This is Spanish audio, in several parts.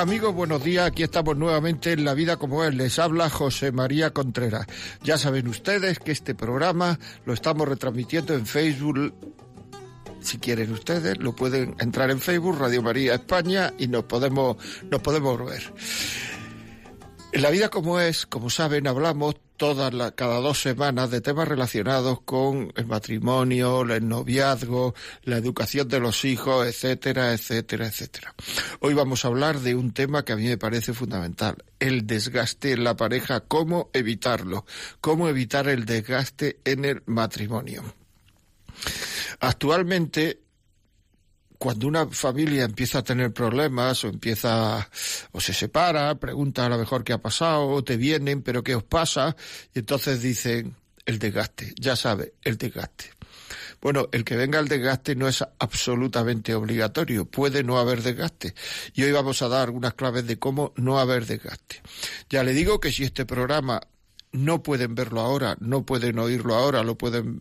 Amigos, buenos días. Aquí estamos nuevamente en La Vida como es. Les habla José María Contreras. Ya saben ustedes que este programa lo estamos retransmitiendo en Facebook. Si quieren ustedes, lo pueden entrar en Facebook, Radio María España, y nos podemos, nos podemos ver. En la vida como es, como saben, hablamos cada dos semanas de temas relacionados con el matrimonio, el noviazgo, la educación de los hijos, etcétera, etcétera, etcétera. Hoy vamos a hablar de un tema que a mí me parece fundamental, el desgaste en la pareja, cómo evitarlo, cómo evitar el desgaste en el matrimonio. Actualmente cuando una familia empieza a tener problemas o empieza o se separa, pregunta a lo mejor qué ha pasado, o te vienen, pero qué os pasa, y entonces dicen el desgaste, ya sabe, el desgaste. Bueno, el que venga el desgaste no es absolutamente obligatorio, puede no haber desgaste. Y hoy vamos a dar algunas claves de cómo no haber desgaste. Ya le digo que si este programa no pueden verlo ahora, no pueden oírlo ahora, lo pueden,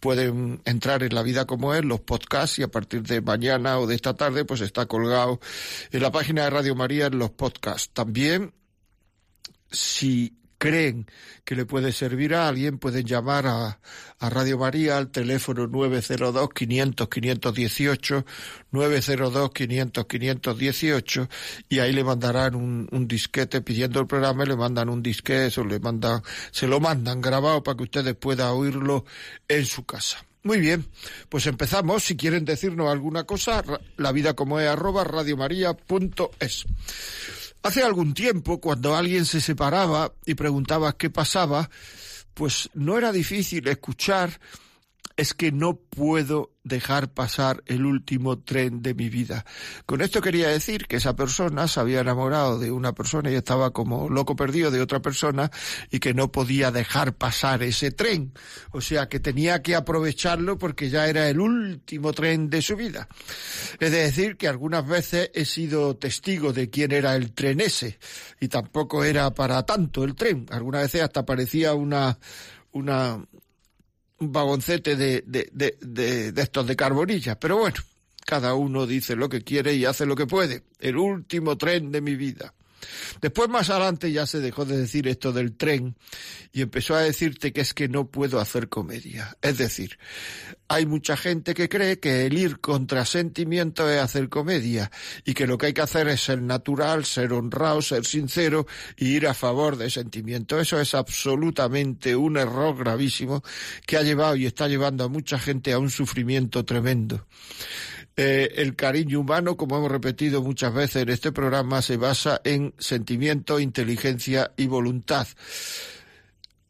pueden entrar en la vida como es, los podcasts, y a partir de mañana o de esta tarde, pues está colgado en la página de Radio María en los podcasts. También, si creen que le puede servir a alguien, pueden llamar a, Radio María al teléfono 902-500-518, 902-500-518, y ahí le mandarán un, un, disquete pidiendo el programa, y le mandan un disquete o le mandan, se lo mandan grabado para que ustedes puedan oírlo en su casa. Muy bien, pues empezamos. Si quieren decirnos alguna cosa, la vida como es arroba radiomaria.es. Hace algún tiempo, cuando alguien se separaba y preguntaba qué pasaba, pues no era difícil escuchar es que no puedo dejar pasar el último tren de mi vida. Con esto quería decir que esa persona se había enamorado de una persona y estaba como loco perdido de otra persona y que no podía dejar pasar ese tren. O sea que tenía que aprovecharlo porque ya era el último tren de su vida. Es decir, que algunas veces he sido testigo de quién era el tren ese y tampoco era para tanto el tren. Algunas veces hasta parecía una una un vagoncete de, de, de, de, estos de carbonilla. Pero bueno, cada uno dice lo que quiere y hace lo que puede. El último tren de mi vida. Después más adelante ya se dejó de decir esto del tren y empezó a decirte que es que no puedo hacer comedia. Es decir, hay mucha gente que cree que el ir contra sentimientos es hacer comedia y que lo que hay que hacer es ser natural, ser honrado, ser sincero y ir a favor de sentimientos. Eso es absolutamente un error gravísimo que ha llevado y está llevando a mucha gente a un sufrimiento tremendo. Eh, el cariño humano, como hemos repetido muchas veces en este programa, se basa en sentimiento, inteligencia y voluntad.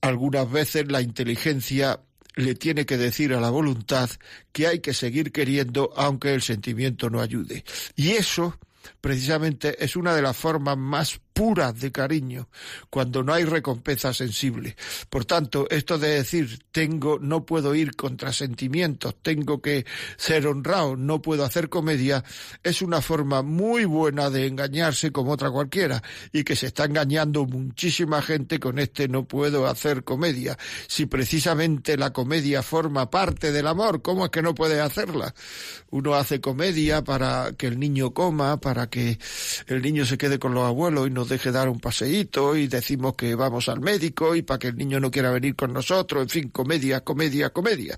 Algunas veces la inteligencia le tiene que decir a la voluntad que hay que seguir queriendo aunque el sentimiento no ayude. Y eso precisamente es una de las formas más puras de cariño, cuando no hay recompensa sensible. Por tanto, esto de decir tengo, no puedo ir contra sentimientos, tengo que ser honrado, no puedo hacer comedia, es una forma muy buena de engañarse como otra cualquiera, y que se está engañando muchísima gente con este no puedo hacer comedia. Si precisamente la comedia forma parte del amor, ¿cómo es que no puede hacerla? Uno hace comedia para que el niño coma, para que el niño se quede con los abuelos y nos deje dar un paseíto y decimos que vamos al médico y para que el niño no quiera venir con nosotros, en fin, comedia, comedia, comedia.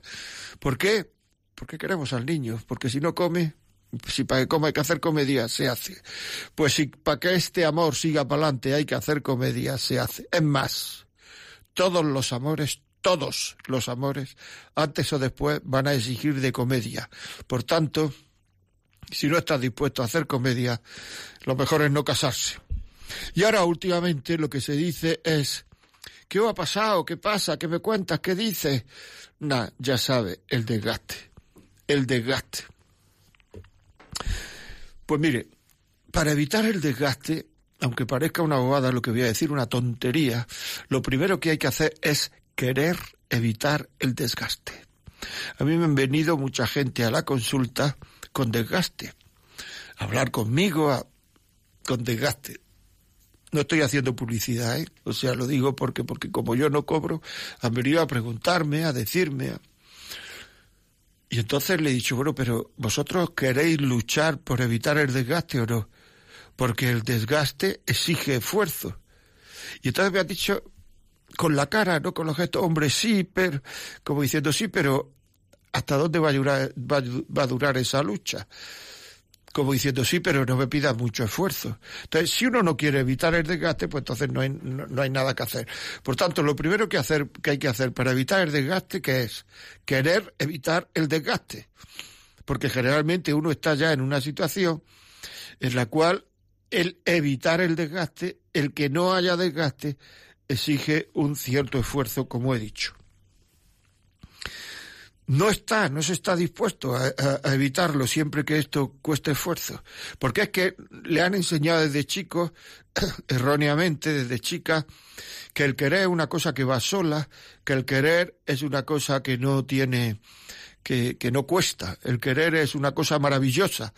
¿Por qué? Porque queremos al niño, porque si no come, si para que coma hay que hacer comedia, se hace. Pues si para que este amor siga para adelante hay que hacer comedia, se hace. Es más, todos los amores, todos los amores, antes o después van a exigir de comedia. Por tanto, si no estás dispuesto a hacer comedia, lo mejor es no casarse. Y ahora últimamente lo que se dice es, ¿qué ha pasado? ¿Qué pasa? ¿Qué me cuentas? ¿Qué dices? Nah, ya sabe, el desgaste. El desgaste. Pues mire, para evitar el desgaste, aunque parezca una bobada lo que voy a decir, una tontería, lo primero que hay que hacer es querer evitar el desgaste. A mí me han venido mucha gente a la consulta con desgaste. Hablar conmigo con desgaste. No estoy haciendo publicidad, ¿eh? O sea, lo digo porque, porque como yo no cobro, han venido a preguntarme, a decirme. Y entonces le he dicho, bueno, pero vosotros queréis luchar por evitar el desgaste o no? Porque el desgaste exige esfuerzo. Y entonces me ha dicho, con la cara, no con los gestos, hombre, sí, pero, como diciendo sí, pero ¿hasta dónde va a va, a durar esa lucha? Como diciendo sí, pero no me pidas mucho esfuerzo. Entonces, si uno no quiere evitar el desgaste, pues entonces no hay, no, hay nada que hacer. Por tanto, lo primero que, hacer, que hay que hacer para evitar el desgaste, que es querer evitar el desgaste. Porque generalmente uno está ya en una situación en la cual el evitar el desgaste, el que no haya desgaste, exige un cierto esfuerzo, como he dicho. No está, no se está dispuesto a, evitarlo siempre que esto cueste esfuerzo. Porque es que le han enseñado desde chico, erróneamente, desde chica, que el querer es una cosa que va sola, que el querer es una cosa que no tiene, que, que no cuesta. El querer es una cosa maravillosa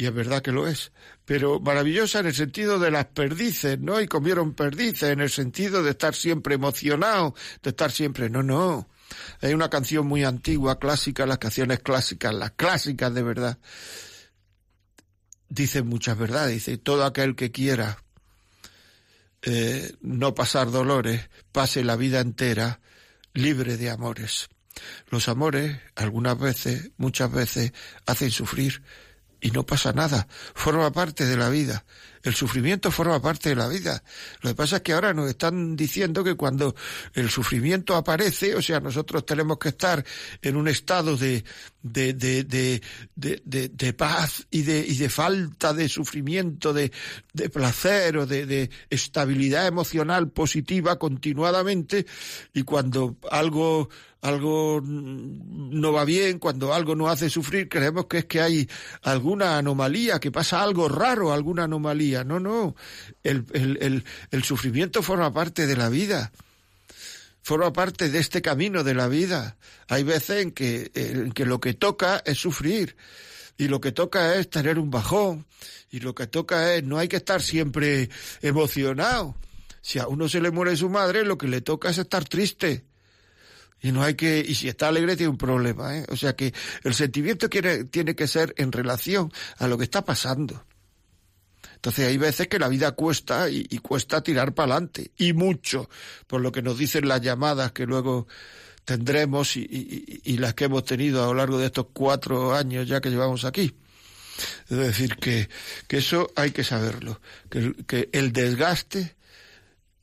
y es verdad que lo es, pero maravillosa en el sentido de las perdices, ¿no? Y comieron perdices, en el sentido de estar siempre emocionado, de estar siempre, no, no. Hay una canción muy antigua, clásica, las canciones clásicas, las clásicas de verdad, dicen muchas verdades, dice, todo aquel que quiera eh, no pasar dolores, pase la vida entera libre de amores. Los amores, algunas veces, muchas veces, hacen sufrir, y no pasa nada, forma parte de la vida. El sufrimiento forma parte de la vida. Lo que pasa es que ahora nos están diciendo que cuando el sufrimiento aparece, o sea, nosotros tenemos que estar en un estado de, de, paz y de, y de falta de sufrimiento, de, placer o de, de estabilidad emocional positiva continuadamente, y cuando algo algo no va bien, cuando algo nos hace sufrir, creemos que es que hay alguna anomalía, que pasa algo raro, alguna anomalía. No, no. El, el, el, sufrimiento forma parte de la vida. Forma parte de este camino de la vida. Hay veces en que, en que lo que toca es sufrir. Y lo que toca es tener un bajón. Y lo que toca es, no hay que estar siempre emocionado. Si a uno se le muere su madre, lo que le toca es estar triste. Y no hay que, y si está alegre tiene un problema, ¿eh? O sea que el sentimiento quiere, tiene que ser en relación a lo que está pasando. Entonces hay veces que la vida cuesta y, cuesta tirar para adelante, y mucho, por lo que nos dicen las llamadas que luego tendremos y, las que hemos tenido a lo largo de estos cuatro años ya que llevamos aquí. Es decir, que, que eso hay que saberlo, que el desgaste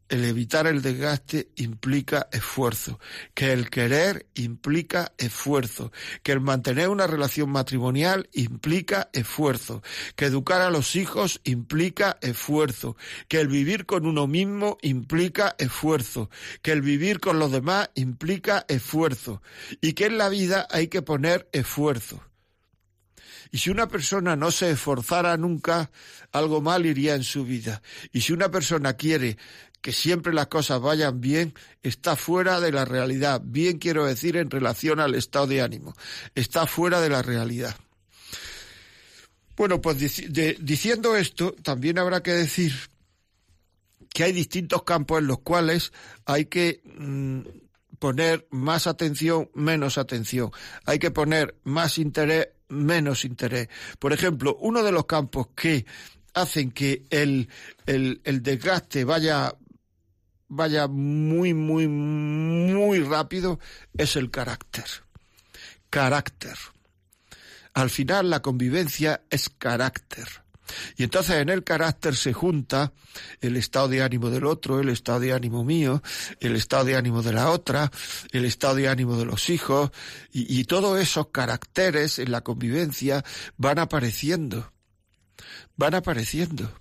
el evitar el desgaste implica esfuerzo, que el querer implica esfuerzo, que el mantener una relación matrimonial implica esfuerzo, que educar a los hijos implica esfuerzo, que el vivir con uno mismo implica esfuerzo, que el vivir con los demás implica esfuerzo y que en la vida hay que poner esfuerzo. Y si una persona no se esforzara nunca, algo mal iría en su vida. Y si una persona quiere que siempre las cosas vayan bien, está fuera de la realidad. Bien quiero decir en relación al estado de ánimo. Está fuera de la realidad. Bueno, pues diciendo esto, también habrá que decir que hay distintos campos en los cuales hay que mm, poner más atención, menos atención. Hay que poner más interés, menos interés. Por ejemplo, uno de los campos que hacen que el, el, el desgaste vaya vaya muy, muy, muy rápido es el carácter. Carácter. Al final la convivencia es carácter. Y entonces en el carácter se junta el estado de ánimo del otro, el estado de ánimo mío, el estado de ánimo de la otra, el estado de ánimo de los hijos, y, todos esos caracteres en la convivencia van apareciendo. Van apareciendo.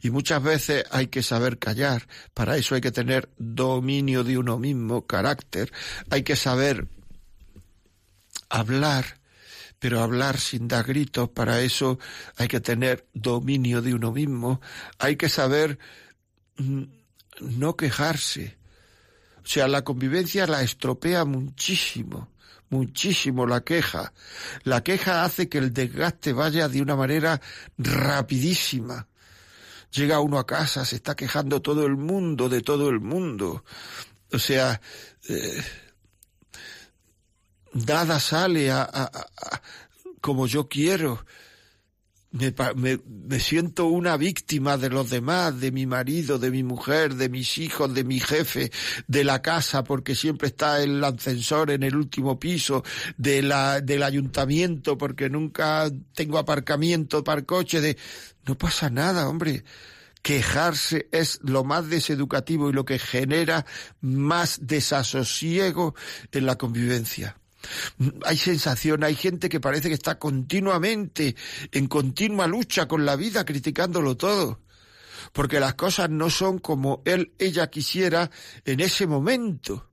Y muchas veces hay que saber callar, para eso hay que tener dominio de uno mismo, carácter, hay que saber hablar, pero hablar sin dar gritos, para eso hay que tener dominio de uno mismo, hay que saber mm, no quejarse. O sea, la convivencia la estropea muchísimo, muchísimo la queja. La queja hace que el desgaste vaya de una manera rapidísima. Llega uno a casa, se está quejando todo el mundo de todo el mundo. O sea, eh, nada sale a, como yo quiero. Me, me, siento una víctima de los demás, de mi marido, de mi mujer, de mis hijos, de mi jefe, de la casa, porque siempre está el ascensor en el último piso, de la, del ayuntamiento, porque nunca tengo aparcamiento para coche, de... No pasa nada, hombre. Quejarse es lo más deseducativo y lo que genera más desasosiego en la convivencia. Hay sensación, hay gente que parece que está continuamente en continua lucha con la vida, criticándolo todo. Porque las cosas no son como él, ella quisiera en ese momento.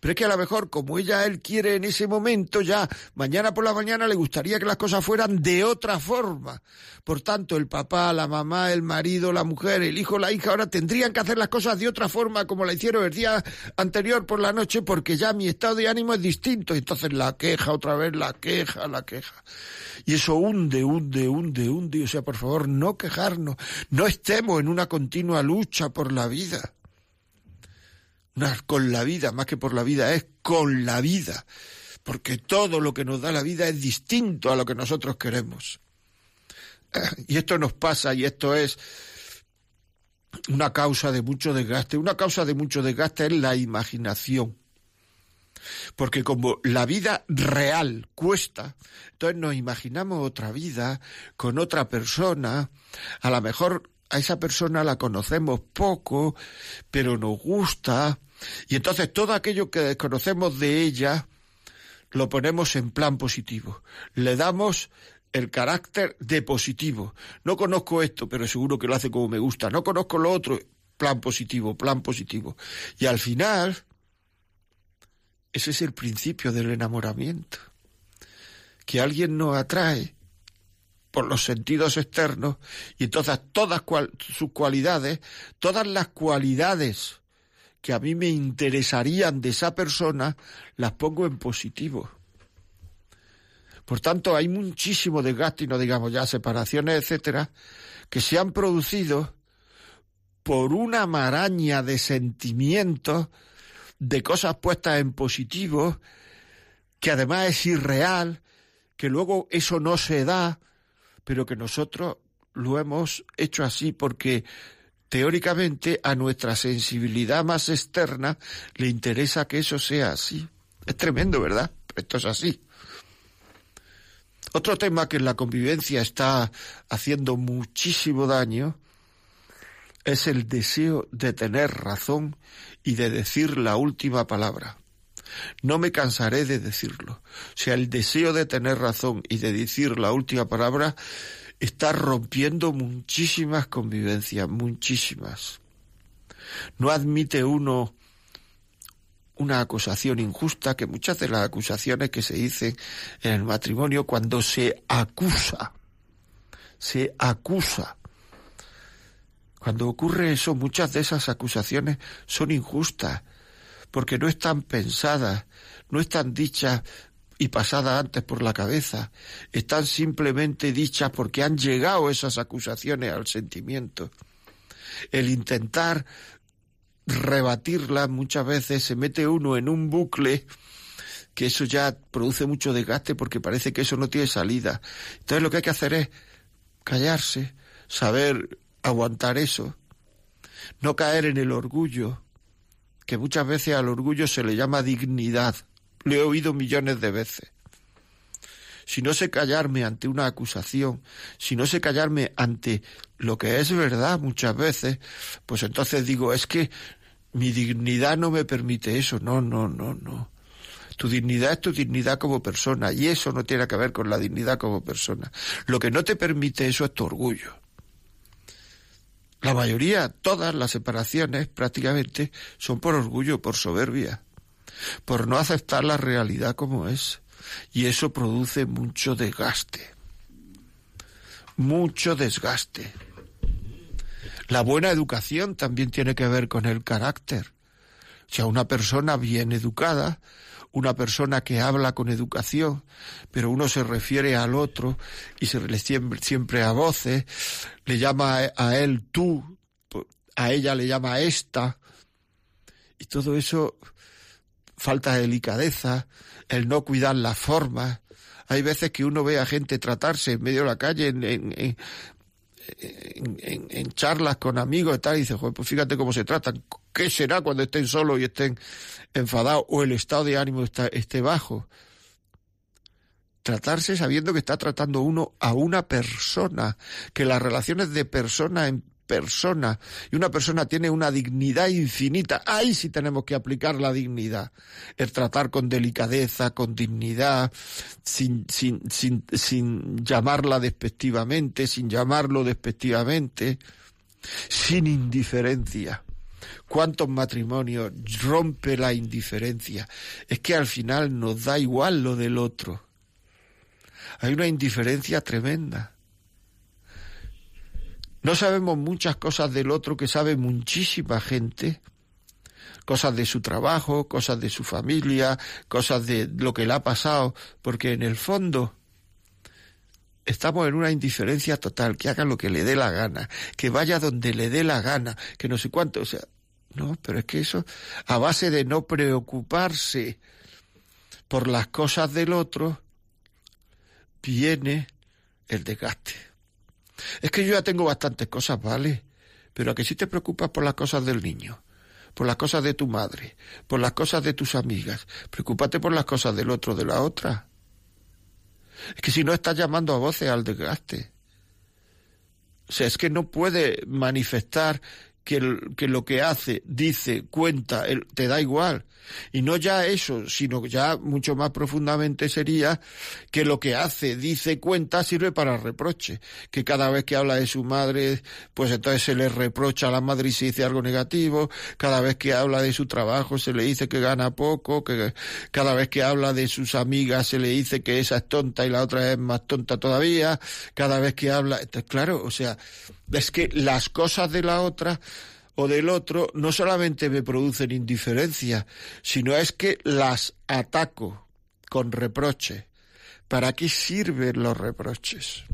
Pero es que a lo mejor, como ella, él quiere en ese momento, ya mañana por la mañana le gustaría que las cosas fueran de otra forma. Por tanto, el papá, la mamá, el marido, la mujer, el hijo, la hija, ahora tendrían que hacer las cosas de otra forma como la hicieron el día anterior por la noche, porque ya mi estado de ánimo es distinto. Entonces la queja, otra vez la queja, la queja. Y eso hunde, hunde, hunde, hunde. O sea, por favor, no quejarnos. No estemos en una continua lucha por la vida con la vida, más que por la vida, es con la vida, porque todo lo que nos da la vida es distinto a lo que nosotros queremos. Y esto nos pasa y esto es una causa de mucho desgaste. Una causa de mucho desgaste es la imaginación. Porque como la vida real cuesta, entonces nos imaginamos otra vida con otra persona, a lo mejor a esa persona la conocemos poco, pero nos gusta, y entonces todo aquello que desconocemos de ella lo ponemos en plan positivo. Le damos el carácter de positivo. No conozco esto, pero seguro que lo hace como me gusta. No conozco lo otro, plan positivo, plan positivo. Y al final, ese es el principio del enamoramiento. Que alguien nos atrae por los sentidos externos y entonces todas sus cualidades, todas las cualidades que a mí me interesarían de esa persona, las pongo en positivo. Por tanto, hay muchísimo desgaste y no digamos ya separaciones, etcétera, que se han producido por una maraña de sentimientos, de cosas puestas en positivo, que además es irreal, que luego eso no se da, pero que nosotros lo hemos hecho así porque teóricamente a nuestra sensibilidad más externa le interesa que eso sea así. Es tremendo, ¿verdad? esto es así. Otro tema que en la convivencia está haciendo muchísimo daño es el deseo de tener razón y de decir la última palabra. No me cansaré de decirlo. O sea, el deseo de tener razón y de decir la última palabra está rompiendo muchísimas convivencias, muchísimas. No admite uno una acusación injusta, que muchas de las acusaciones que se dicen en el matrimonio cuando se acusa, se acusa. Cuando ocurre eso, muchas de esas acusaciones son injustas, porque no están pensadas, no están dichas y pasada antes por la cabeza, están simplemente dichas porque han llegado esas acusaciones al sentimiento. El intentar rebatirlas muchas veces se mete uno en un bucle que eso ya produce mucho desgaste porque parece que eso no tiene salida. Entonces lo que hay que hacer es callarse, saber aguantar eso, no caer en el orgullo, que muchas veces al orgullo se le llama dignidad. Lo he oído millones de veces. Si no sé callarme ante una acusación, si no sé callarme ante lo que es verdad muchas veces, pues entonces digo, es que mi dignidad no me permite eso. No, no, no, no. Tu dignidad es tu dignidad como persona y eso no tiene que ver con la dignidad como persona. Lo que no te permite eso es tu orgullo. La mayoría, todas las separaciones prácticamente son por orgullo, por soberbia por no aceptar la realidad como es. Y eso produce mucho desgaste. Mucho desgaste. La buena educación también tiene que ver con el carácter. O sea, una persona bien educada, una persona que habla con educación, pero uno se refiere al otro y se le siempre, siempre a voces, le llama a él tú, a ella le llama esta, y todo eso falta de delicadeza, el no cuidar las formas. Hay veces que uno ve a gente tratarse en medio de la calle, en, en, en, charlas con amigos y tal, y dice, pues fíjate cómo se tratan. ¿Qué será cuando estén solos y estén enfadados o el estado de ánimo está, esté bajo? Tratarse sabiendo que está tratando uno a una persona, que las relaciones de persona en persona y una persona tiene una dignidad infinita. Ahí sí tenemos que aplicar la dignidad. El tratar con delicadeza, con dignidad, sin, sin, sin, sin llamarla despectivamente, sin llamarlo despectivamente, sin indiferencia. ¿Cuántos matrimonios rompe la indiferencia? Es que al final nos da igual lo del otro. Hay una indiferencia tremenda. No sabemos muchas cosas del otro que sabe muchísima gente, cosas de su trabajo, cosas de su familia, cosas de lo que le ha pasado, porque en el fondo estamos en una indiferencia total, que haga lo que le dé la gana, que vaya donde le dé la gana, que no sé cuánto, o sea, no, pero es que eso, a base de no preocuparse por las cosas del otro, viene el desgaste. Es que yo ya tengo bastantes cosas, ¿vale? Pero a que si te preocupas por las cosas del niño, por las cosas de tu madre, por las cosas de tus amigas, preocúpate por las cosas del otro, de la otra. Es que si no estás llamando a voces al desgaste. O sea, es que no puede manifestar que, que lo que hace, dice, cuenta, te da igual. Y no ya eso, sino ya mucho más profundamente sería que lo que hace, dice, cuenta, sirve para reproche. Que cada vez que habla de su madre, pues entonces se le reprocha a la madre y se dice algo negativo. Cada vez que habla de su trabajo se le dice que gana poco. Que cada vez que habla de sus amigas se le dice que esa es tonta y la otra es más tonta todavía. Cada vez que habla, claro, o sea, es que las cosas de la otra o del otro no solamente me producen indiferencia, sino es que las ataco con reproche. ¿Para qué sirven los reproches?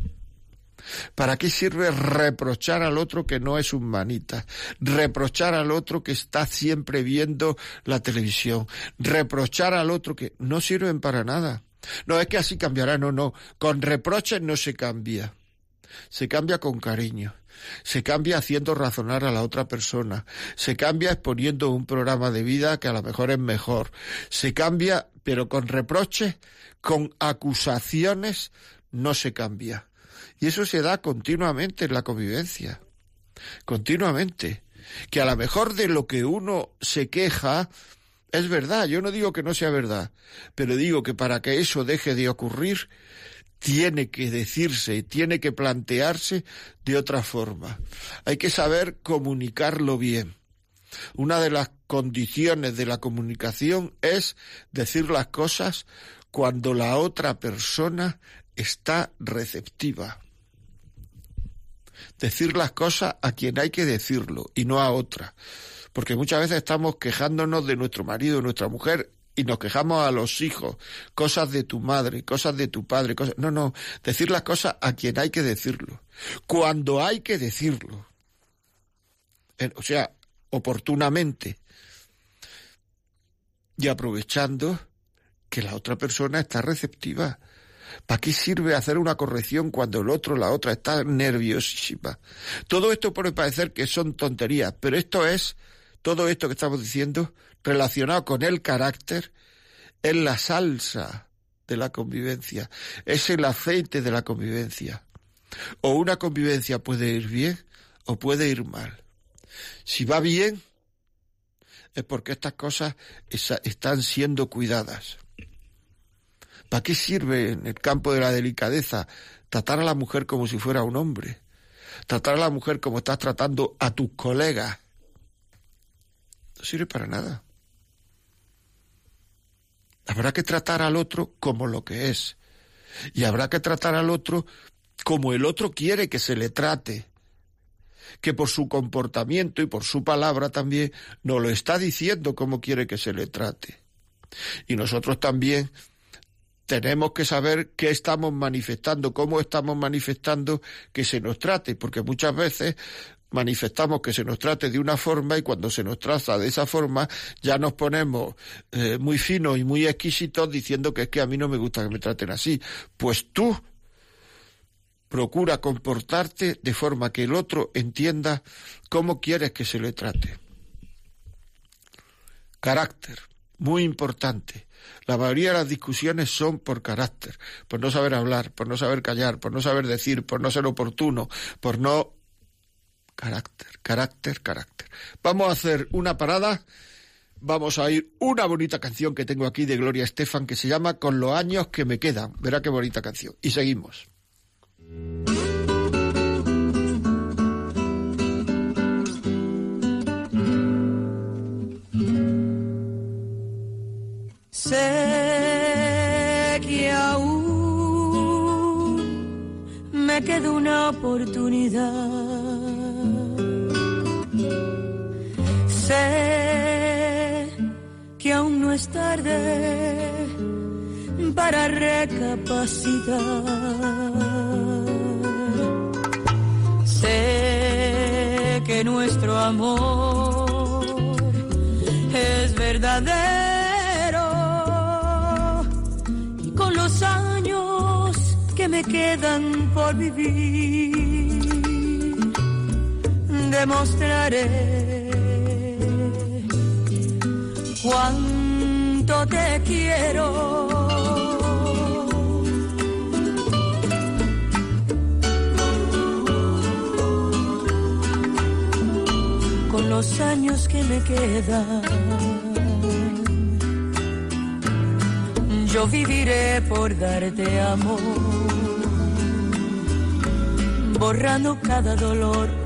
¿Para qué sirve reprochar al otro que no es un manita? Reprochar al otro que está siempre viendo la televisión. Reprochar al otro que no sirven para nada. No es que así cambiará, no, no. Con reproches no se cambia. Se cambia con cariño se cambia haciendo razonar a la otra persona, se cambia exponiendo un programa de vida que a lo mejor es mejor, se cambia, pero con reproches, con acusaciones, no se cambia. Y eso se da continuamente en la convivencia, continuamente. Que a lo mejor de lo que uno se queja, es verdad, yo no digo que no sea verdad, pero digo que para que eso deje de ocurrir, tiene que decirse, tiene que plantearse de otra forma. Hay que saber comunicarlo bien. Una de las condiciones de la comunicación es decir las cosas cuando la otra persona está receptiva. Decir las cosas a quien hay que decirlo y no a otra. Porque muchas veces estamos quejándonos de nuestro marido, nuestra mujer, y nos quejamos a los hijos, cosas de tu madre, cosas de tu padre, cosas... No, no, decir las cosas a quien hay que decirlo, cuando hay que decirlo. O sea, oportunamente. Y aprovechando que la otra persona está receptiva. ¿Para qué sirve hacer una corrección cuando el otro, la otra, está nerviosísima? Todo esto puede parecer que son tonterías, pero esto es, todo esto que estamos diciendo, relacionado con el carácter es la salsa de la convivencia, es el aceite de la convivencia. O una convivencia puede ir bien o puede ir mal. Si va bien, es porque estas cosas están siendo cuidadas. ¿Para qué sirve en el campo de la delicadeza tratar a la mujer como si fuera un hombre? Tratar a la mujer como estás tratando a tus colegas. No sirve para nada. Habrá que tratar al otro como lo que es. Y habrá que tratar al otro como el otro quiere que se le trate. Que por su comportamiento y por su palabra también nos lo está diciendo cómo quiere que se le trate. Y nosotros también tenemos que saber qué estamos manifestando, cómo estamos manifestando que se nos trate, porque muchas veces manifestamos que se nos trate de una forma y cuando se nos trata de esa forma ya nos ponemos eh, muy finos y muy exquisitos diciendo que es que a mí no me gusta que me traten así. Pues tú procura comportarte de forma que el otro entienda cómo quieres que se le trate. Carácter, muy importante. La mayoría de las discusiones son por carácter, por no saber hablar, por no saber callar, por no saber decir, por no ser oportuno, por no... Carácter, carácter, carácter. Vamos a hacer una parada. Vamos a oír una bonita canción que tengo aquí de Gloria Estefan que se llama Con los años que me quedan. Verá qué bonita canción. Y seguimos. Demostraré cuánto te quiero. con los años que me quedan. Yo viviré por darte amor, borrando cada dolor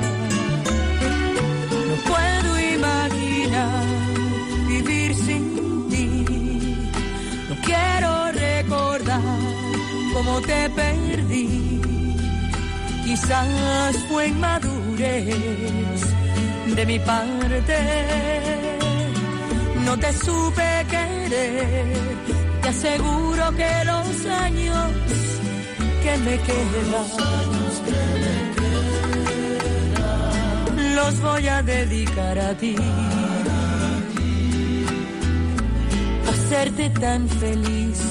Te perdí, quizás fue inmadurez de mi parte. No te supe querer, te aseguro que los años que me quedan los voy a dedicar a ti. Hacerte tan feliz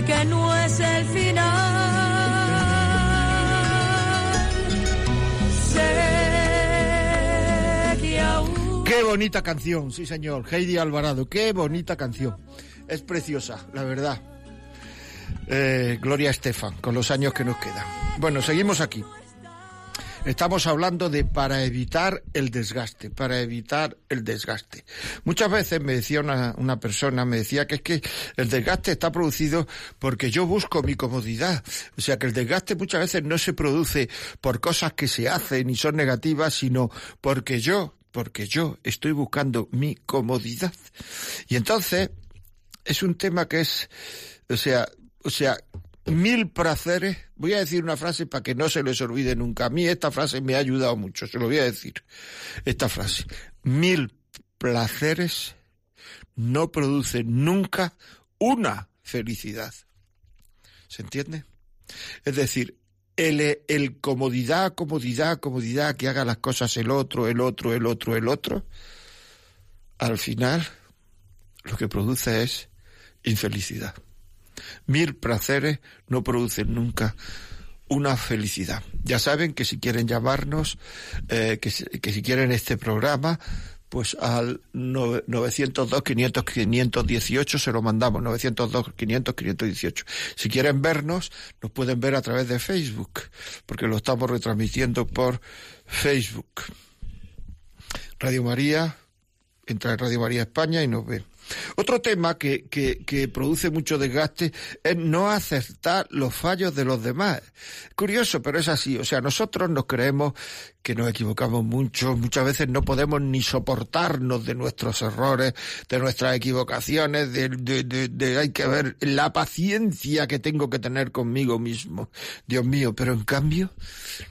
Que no es el final. Qué bonita canción, sí señor, Heidi Alvarado, qué bonita canción. Es preciosa, la verdad. Eh, Gloria Estefan, con los años que nos quedan. Bueno, seguimos aquí. Estamos hablando de para evitar el desgaste, para evitar el desgaste. Muchas veces me decía una, una, persona, me decía que es que el desgaste está producido porque yo busco mi comodidad. O sea que el desgaste muchas veces no se produce por cosas que se hacen y son negativas, sino porque yo porque yo estoy buscando mi comodidad. Y entonces es un tema que es, o sea, o sea, mil placeres. Voy a decir una frase para que no se les olvide nunca. A mí esta frase me ha ayudado mucho, se lo voy a decir. Esta frase. Mil placeres no producen nunca una felicidad. ¿Se entiende? Es decir, el, el comodidad, comodidad, comodidad, que haga las cosas el otro, el otro, el otro, el otro, al final lo que produce es infelicidad. Mil placeres no producen nunca una felicidad. Ya saben que si quieren llamarnos, eh, que, que si quieren este programa, pues al 902 500 518 se lo mandamos, 902 500 518. Si quieren vernos, nos pueden ver a través de Facebook, porque lo estamos retransmitiendo por Facebook. Radio María, entra en Radio María España y nos ve. Otro tema que, que, produce mucho desgaste es no aceptar los fallos de los demás. Curioso, pero es así. O sea, nosotros nos creemos que nos equivocamos mucho. Muchas veces no podemos ni soportarnos de nuestros errores, de nuestras equivocaciones, de, de hay que ver la paciencia que tengo que tener conmigo mismo. Dios mío, pero en cambio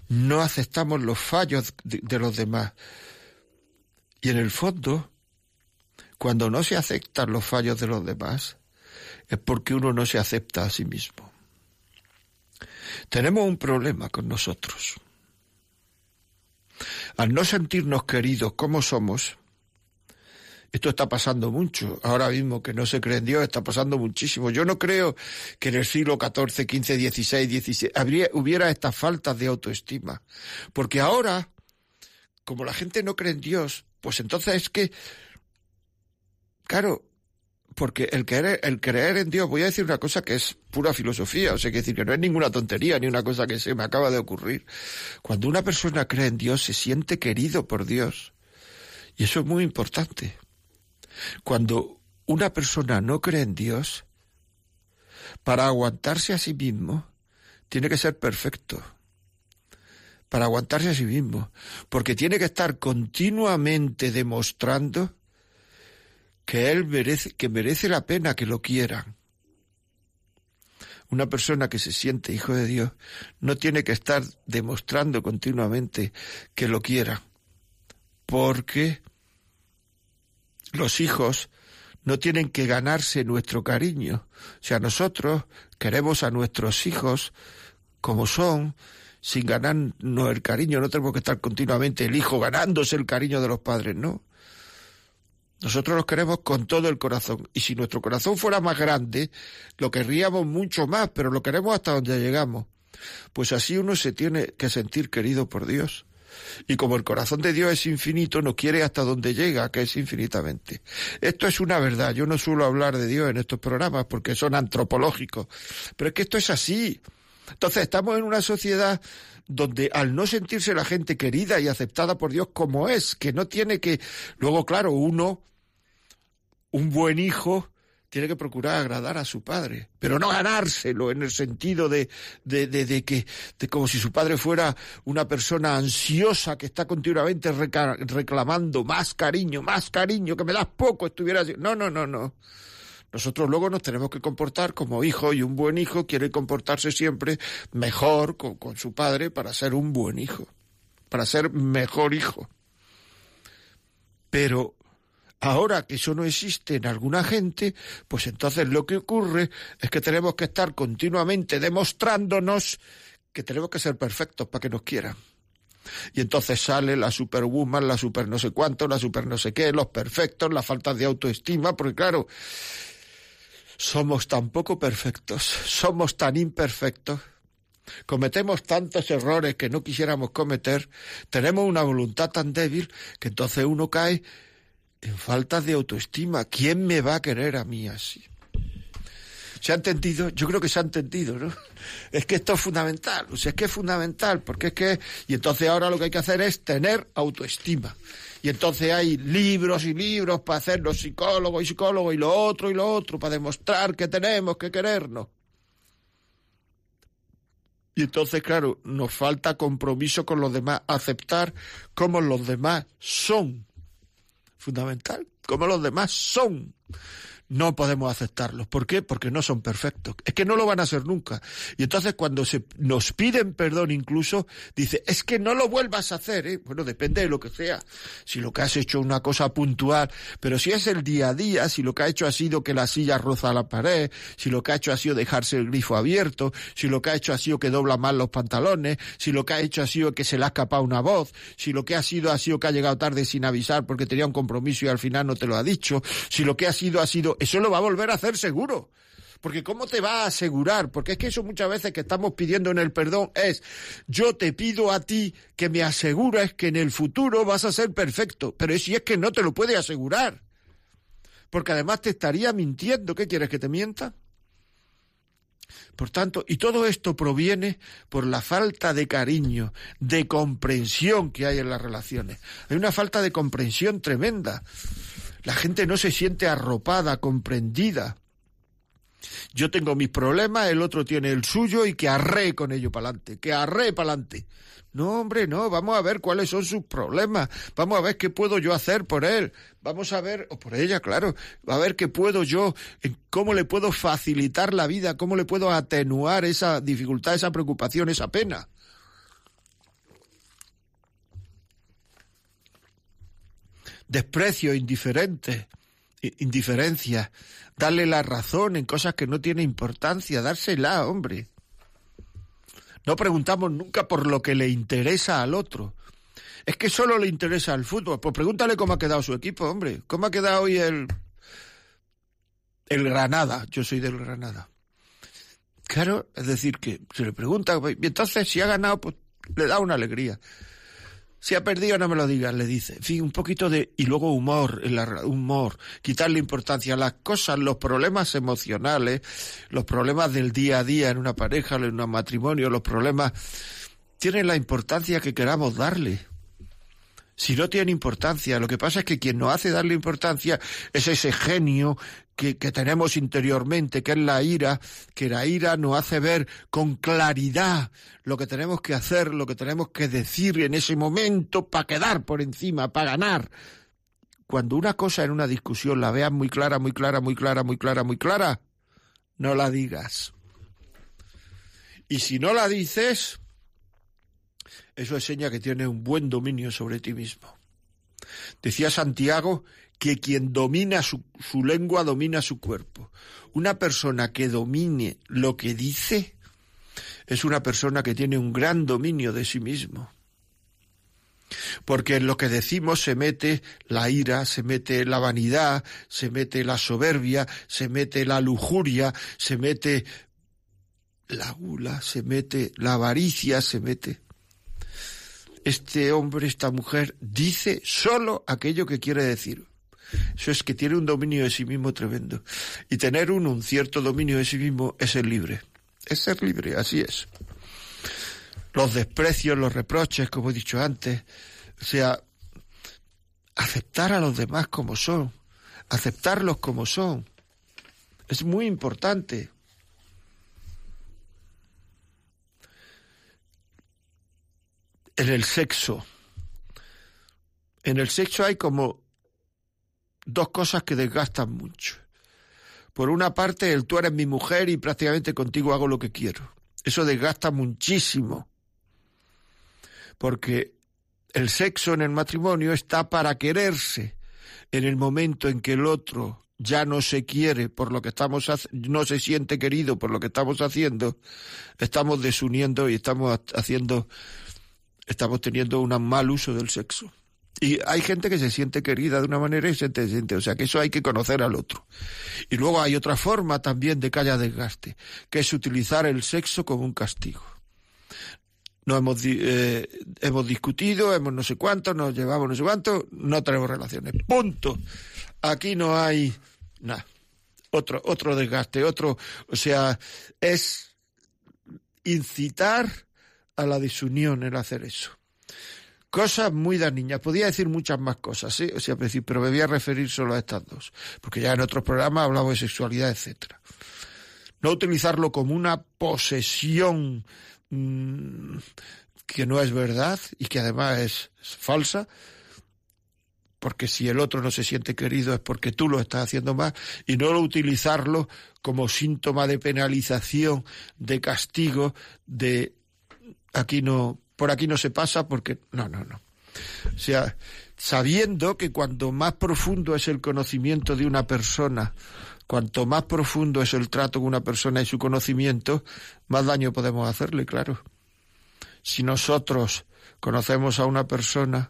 no aceptamos los fallos de los demás. Y en el fondo, cuando no se aceptan los fallos de los demás, es porque uno no se acepta a sí mismo. Tenemos un problema con nosotros. Al no sentirnos queridos como somos, esto está pasando mucho. Ahora mismo que no se cree en Dios está pasando muchísimo. Yo no creo que en el siglo XIV, XV, XVI, XVI hubiera estas faltas de autoestima. Porque ahora, como la gente no cree en Dios, pues entonces es que Claro, porque el creer, el creer en Dios, voy a decir una cosa que es pura filosofía, o sea, que decir que no es ninguna tontería ni una cosa que se me acaba de ocurrir. Cuando una persona cree en Dios, se siente querido por Dios. Y eso es muy importante. Cuando una persona no cree en Dios, para aguantarse a sí mismo, tiene que ser perfecto. Para aguantarse a sí mismo. Porque tiene que estar continuamente demostrando que él merece, que merece la pena que lo quieran. Una persona que se siente hijo de Dios no tiene que estar demostrando continuamente que lo quiera, porque los hijos no tienen que ganarse nuestro cariño. O sea, nosotros queremos a nuestros hijos como son, sin ganarnos el cariño. No tenemos que estar continuamente el hijo ganándose el cariño de los padres, no. Nosotros los queremos con todo el corazón. Y si nuestro corazón fuera más grande, lo querríamos mucho más, pero lo queremos hasta donde llegamos. Pues así uno se tiene que sentir querido por Dios. Y como el corazón de Dios es infinito, no quiere hasta donde llega, que es infinitamente. Esto es una verdad. Yo no suelo hablar de Dios en estos programas porque son antropológicos. Pero es que esto es así. Entonces estamos en una sociedad donde al no sentirse la gente querida y aceptada por Dios como es, que no tiene que... Luego, claro, uno un buen hijo tiene que procurar agradar a su padre, pero no ganárselo en el sentido de, de, de, de que, como si su padre fuera una persona ansiosa que está continuamente reclamando más cariño, más cariño, que me das poco, estuviera así. No, no, no, no. Nosotros luego nos tenemos que comportar como hijo y un buen hijo quiere comportarse siempre mejor con su padre para ser un buen hijo, para ser mejor hijo. Pero Ahora que eso no existe en alguna gente, pues entonces lo que ocurre es que tenemos que estar continuamente demostrándonos que tenemos que ser perfectos para que nos quieran. Y entonces sale la superwoman, la super no sé cuánto, la super no sé qué, los perfectos, la falta de autoestima, porque claro, somos tan poco perfectos, somos tan imperfectos, cometemos tantos errores que no quisiéramos cometer, tenemos una voluntad tan débil que entonces uno cae en falta de autoestima. ¿Quién me va a querer a mí así? ¿Se ha entendido? Yo creo que se ha entendido, ¿no? Es que esto es fundamental, o sea, es que es fundamental, porque es que... Y entonces ahora lo que hay que hacer es tener autoestima. Y entonces hay libros y libros para hacer los psicólogos y psicólogos y lo otro y lo otro, para demostrar que tenemos que querernos. Y entonces, claro, nos falta compromiso con los demás, aceptar cómo los demás son fundamental, como los demás son no podemos aceptarlos. ¿Por qué? Porque no son perfectos. Es que no lo van a ser nunca. Y entonces cuando se nos piden perdón incluso, dice, es que no lo vuelvas a hacer. ¿eh? Bueno, depende de lo que sea. Si lo que has hecho una cosa puntual, pero si es el día a día, si lo que ha hecho ha sido que la silla roza la pared, si lo que ha hecho ha sido dejarse el grifo abierto, si lo que ha hecho ha sido que dobla mal los pantalones, si lo que ha hecho ha sido que se le ha escapado una voz, si lo que ha sido ha sido que ha llegado tarde sin avisar porque tenía un compromiso y al final no te lo ha dicho, si lo que ha sido ha sido eso lo va a volver a hacer seguro. Porque ¿cómo te va a asegurar? Porque es que eso muchas veces que estamos pidiendo en el perdón es, yo te pido a ti que me asegures que en el futuro vas a ser perfecto. Pero si es que no te lo puede asegurar. Porque además te estaría mintiendo. ¿Qué quieres que te mienta? Por tanto, y todo esto proviene por la falta de cariño, de comprensión que hay en las relaciones. Hay una falta de comprensión tremenda. La gente no se siente arropada, comprendida. Yo tengo mis problemas, el otro tiene el suyo y que arree con ello para adelante, que arree para adelante. No, hombre, no, vamos a ver cuáles son sus problemas, vamos a ver qué puedo yo hacer por él, vamos a ver, o por ella, claro, a ver qué puedo yo, cómo le puedo facilitar la vida, cómo le puedo atenuar esa dificultad, esa preocupación, esa pena. Desprecio, indiferente, indiferencia, darle la razón en cosas que no tienen importancia, dársela, hombre. No preguntamos nunca por lo que le interesa al otro. Es que solo le interesa el fútbol. Pues pregúntale cómo ha quedado su equipo, hombre. ¿Cómo ha quedado hoy el. el Granada? Yo soy del Granada. Claro, es decir, que se le pregunta, y entonces si ha ganado, pues le da una alegría. Si ha perdido, no me lo digas, le dice. En fin, un poquito de... Y luego humor, el humor, quitarle importancia a las cosas, los problemas emocionales, los problemas del día a día en una pareja, en un matrimonio, los problemas... Tienen la importancia que queramos darle si no tiene importancia. Lo que pasa es que quien nos hace darle importancia es ese genio que, tenemos interiormente, que es la ira, que la ira nos hace ver con claridad lo que tenemos que hacer, lo que tenemos que decir en ese momento para quedar por encima, para ganar. Cuando una cosa en una discusión la veas muy clara, muy clara, muy clara, muy clara, muy clara, no la digas. Y si no la dices, eso enseña que tienes un buen dominio sobre ti mismo. Decía Santiago que quien domina su, lengua domina su cuerpo. Una persona que domine lo que dice es una persona que tiene un gran dominio de sí mismo. Porque en lo que decimos se mete la ira, se mete la vanidad, se mete la soberbia, se mete la lujuria, se mete la gula, se mete la avaricia, se mete este hombre, esta mujer, dice solo aquello que quiere decir. Eso es que tiene un dominio de sí mismo tremendo. Y tener uno un cierto dominio de sí mismo es ser libre. Es ser libre, así es. Los desprecios, los reproches, como he dicho antes. O sea, aceptar a los demás como son. Aceptarlos como son. Es muy importante. en el sexo. En el sexo hay como dos cosas que desgastan mucho. Por una parte, el tú eres mi mujer y prácticamente contigo hago lo que quiero. Eso desgasta muchísimo. Porque el sexo en el matrimonio está para quererse. En el momento en que el otro ya no se quiere por lo que estamos no se siente querido por lo que estamos haciendo, estamos desuniendo y estamos haciendo estamos teniendo un mal uso del sexo. Y hay gente que se siente querida de una manera y se siente, o sea que eso hay que conocer al otro. Y luego hay otra forma también de que haya desgaste, que es utilizar el sexo como un castigo. No hemos, eh, hemos discutido, hemos no sé cuánto, nos llevamos no sé cuánto, no tenemos relaciones. Punto. Aquí no hay nada. Otro, otro desgaste, otro, o sea, es incitar a la desunión el hacer eso. Cosas muy niñas. Podía decir muchas más cosas, ¿sí? o sea, pero me voy a referir solo a estas dos, porque ya en otros programas hablamos de sexualidad, etcétera. No utilizarlo como una posesión mmm, que no es verdad y que además es, es falsa, porque si el otro no se siente querido es porque tú lo estás haciendo más, y no utilizarlo como síntoma de penalización, de castigo, de aquí no, por aquí no se pasa porque, no, no, no. O sea, sabiendo que cuanto más profundo es el conocimiento de una persona, cuanto más profundo es el trato con una persona y su conocimiento, más daño podemos hacerle, claro. Si nosotros conocemos a una persona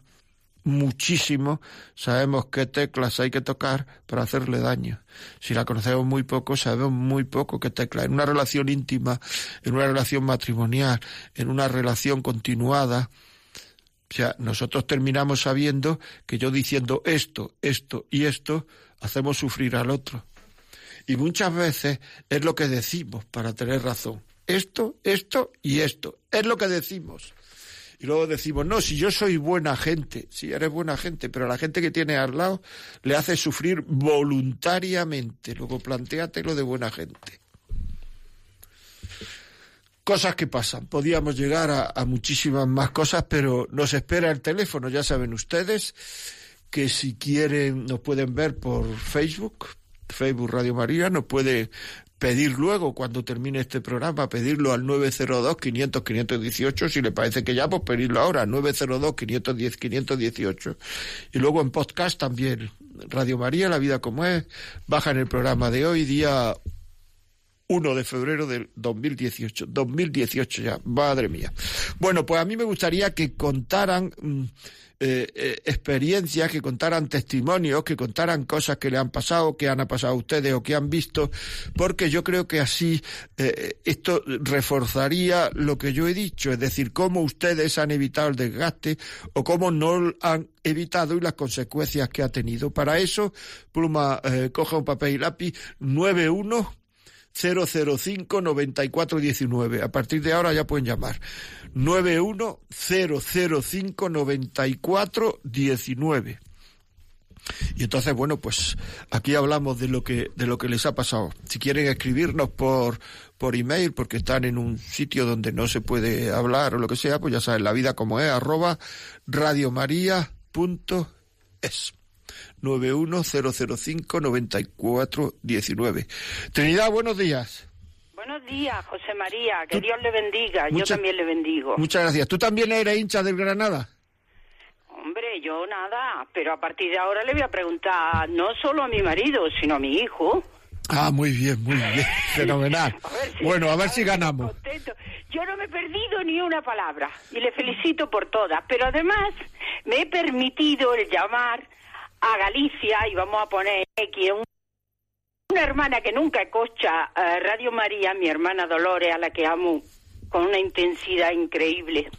muchísimo, sabemos qué teclas hay que tocar para hacerle daño. Si la conocemos muy poco, sabemos muy poco qué teclas. En una relación íntima, en una relación matrimonial, en una relación continuada, o sea, nosotros terminamos sabiendo que yo diciendo esto, esto y esto, hacemos sufrir al otro. Y muchas veces es lo que decimos para tener razón. Esto, esto y esto. Es lo que decimos. Y luego decimos, no, si yo soy buena gente, si eres buena gente, pero a la gente que tiene al lado le hace sufrir voluntariamente. Luego planteatelo de buena gente. Cosas que pasan. Podíamos llegar a, a muchísimas más cosas, pero nos espera el teléfono, ya saben ustedes, que si quieren nos pueden ver por Facebook, Facebook Radio María, nos puede pedir luego, cuando termine este programa, pedirlo al 902-500-518, si le parece que ya, pues pedirlo ahora, 902-510-518. Y luego en podcast también, Radio María, La Vida como es, baja en el programa de hoy, día 1 de febrero del 2018. 2018 ya, madre mía. Bueno, pues a mí me gustaría que contaran mm, eh, eh, experiencias, que contaran testimonios, que contaran cosas que le han pasado, que han pasado a ustedes o que han visto, porque yo creo que así eh, esto reforzaría lo que yo he dicho, es decir, cómo ustedes han evitado el desgaste o cómo no han evitado y las consecuencias que ha tenido. Para eso, Pluma, eh, coja un papel y lápiz, 91 005 9419. A partir de ahora ya pueden llamar. 91 005 9419. Y entonces, bueno, pues aquí hablamos de lo que, de lo que les ha pasado. Si quieren escribirnos por, por email, porque están en un sitio donde no se puede hablar o lo que sea, pues ya saben, la vida como es, arroba radiomaria.es. 910059419. Trinidad, buenos días. Buenos días, José María. Que Dios le bendiga. yo también le bendigo. Muchas gracias. ¿Tú también eres hincha del Granada? Hombre, yo nada. Pero a partir de ahora le voy a preguntar no solo a mi marido, sino a mi hijo. Ah, muy bien, muy bien. Fenomenal. bueno, a ver si ganamos. Yo no me he perdido ni una palabra y le felicito por todas. Pero además me he permitido el llamar a Galicia y vamos a poner aquí una hermana que nunca escucha uh, Radio María, mi hermana Dolores, a la que amo con una intensidad increíble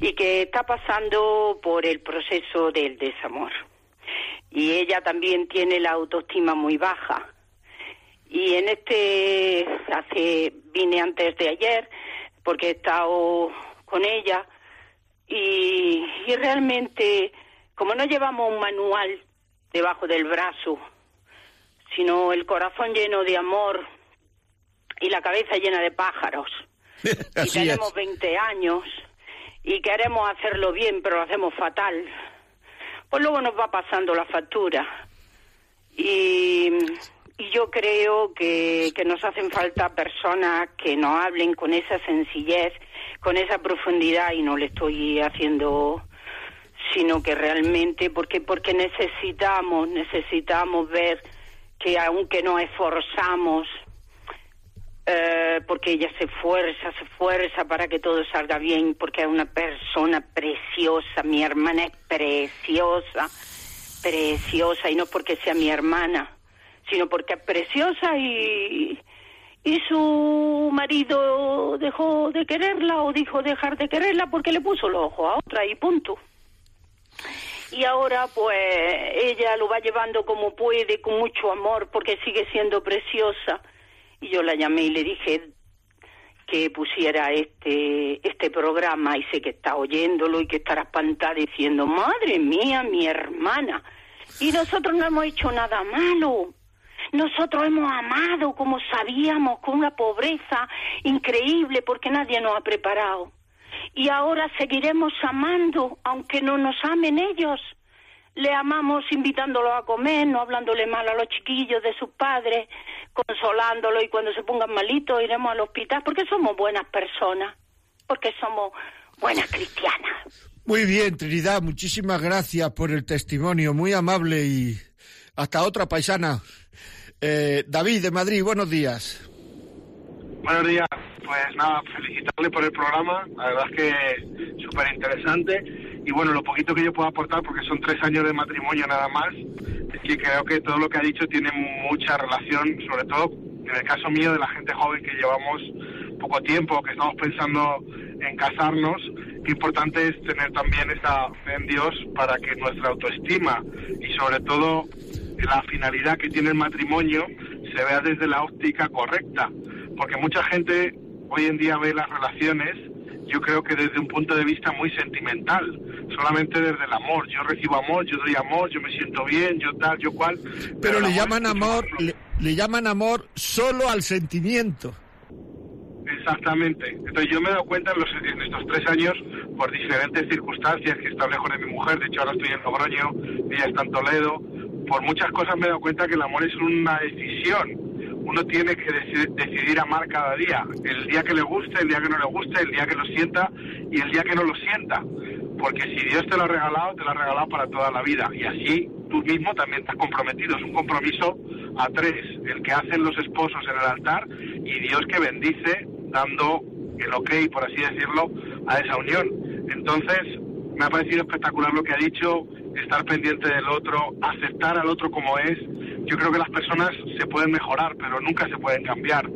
y que está pasando por el proceso del desamor. Y ella también tiene la autoestima muy baja. Y en este, hace, vine antes de ayer porque he estado con ella y realmente, como no llevamos un manual debajo del brazo, sino el corazón lleno de amor y la cabeza llena de pájaros. y tenemos 20 años y queremos hacerlo bien, pero lo hacemos fatal. Pues luego nos va pasando la factura. Y, y yo creo que, que nos hacen falta personas que nos hablen con esa sencillez, con esa profundidad, y no le estoy haciendo sino que realmente porque porque necesitamos necesitamos ver que aunque nos esforzamos eh, porque ella se esfuerza, se esfuerza para que todo salga bien, porque es una persona preciosa, mi hermana es preciosa, preciosa, y no porque sea mi hermana, sino porque es preciosa y, y su marido dejó de quererla o dijo dejar de quererla porque le puso los ojos a otra y punto y ahora pues ella lo va llevando como puede, con mucho amor, porque sigue siendo preciosa. Y yo la llamé y le dije que pusiera este este programa y sé que está oyéndolo y que estará espantada diciendo, madre mía, mi hermana. Y nosotros no hemos hecho nada malo. Nosotros hemos amado como sabíamos, con una pobreza increíble, porque nadie nos ha preparado y ahora seguiremos amando, aunque no nos amen ellos. Le amamos invitándolo a comer, no hablándole mal a los chiquillos de sus padres, consolándolo y cuando se pongan malitos iremos al hospital porque somos buenas personas, porque somos buenas cristianas. Muy bien, Trinidad, muchísimas gracias por el testimonio, muy amable y hasta otra paisana. Eh, David de Madrid, buenos días. Buenos días. pues nada, felicitarle por el programa, la verdad es que súper interesante. Y bueno, lo poquito que yo puedo aportar, porque son tres años de matrimonio nada más, es que creo que todo lo que ha dicho tiene mucha relación, sobre todo en el caso mío de la gente joven que llevamos poco tiempo, que estamos pensando en casarnos, qué importante es tener también esa fe en Dios para que nuestra autoestima y sobre todo la finalidad que tiene el matrimonio se vea desde la óptica correcta, porque mucha gente hoy en día ve las relaciones, yo creo que desde un punto de vista muy sentimental, solamente desde el amor. Yo recibo amor, yo doy amor, yo me siento bien, yo tal, yo cual. Pero, le llaman amor, le, llaman amor solo al sentimiento. Exactamente. Entonces yo me he dado cuenta en, los, en estos tres años, por diferentes circunstancias, que está lejos de mi mujer, de hecho ahora estoy en Logroño, ella está en Toledo, por muchas cosas me he dado cuenta que el amor es una decisión. Uno tiene que decidir, amar cada día. El día que le guste, el día que no le guste, el día que lo sienta y el día que no lo sienta. Porque si Dios te lo ha regalado, te lo ha regalado para toda la vida. Y así tú mismo también estás comprometido. Es un compromiso a tres. El que hacen los esposos en el altar y Dios que bendice dando el ok, por así decirlo, a esa unión. Entonces, me ha parecido espectacular lo que ha dicho, estar pendiente del otro, aceptar al otro como es. Yo creo que las personas se pueden mejorar, pero nunca se pueden cambiar.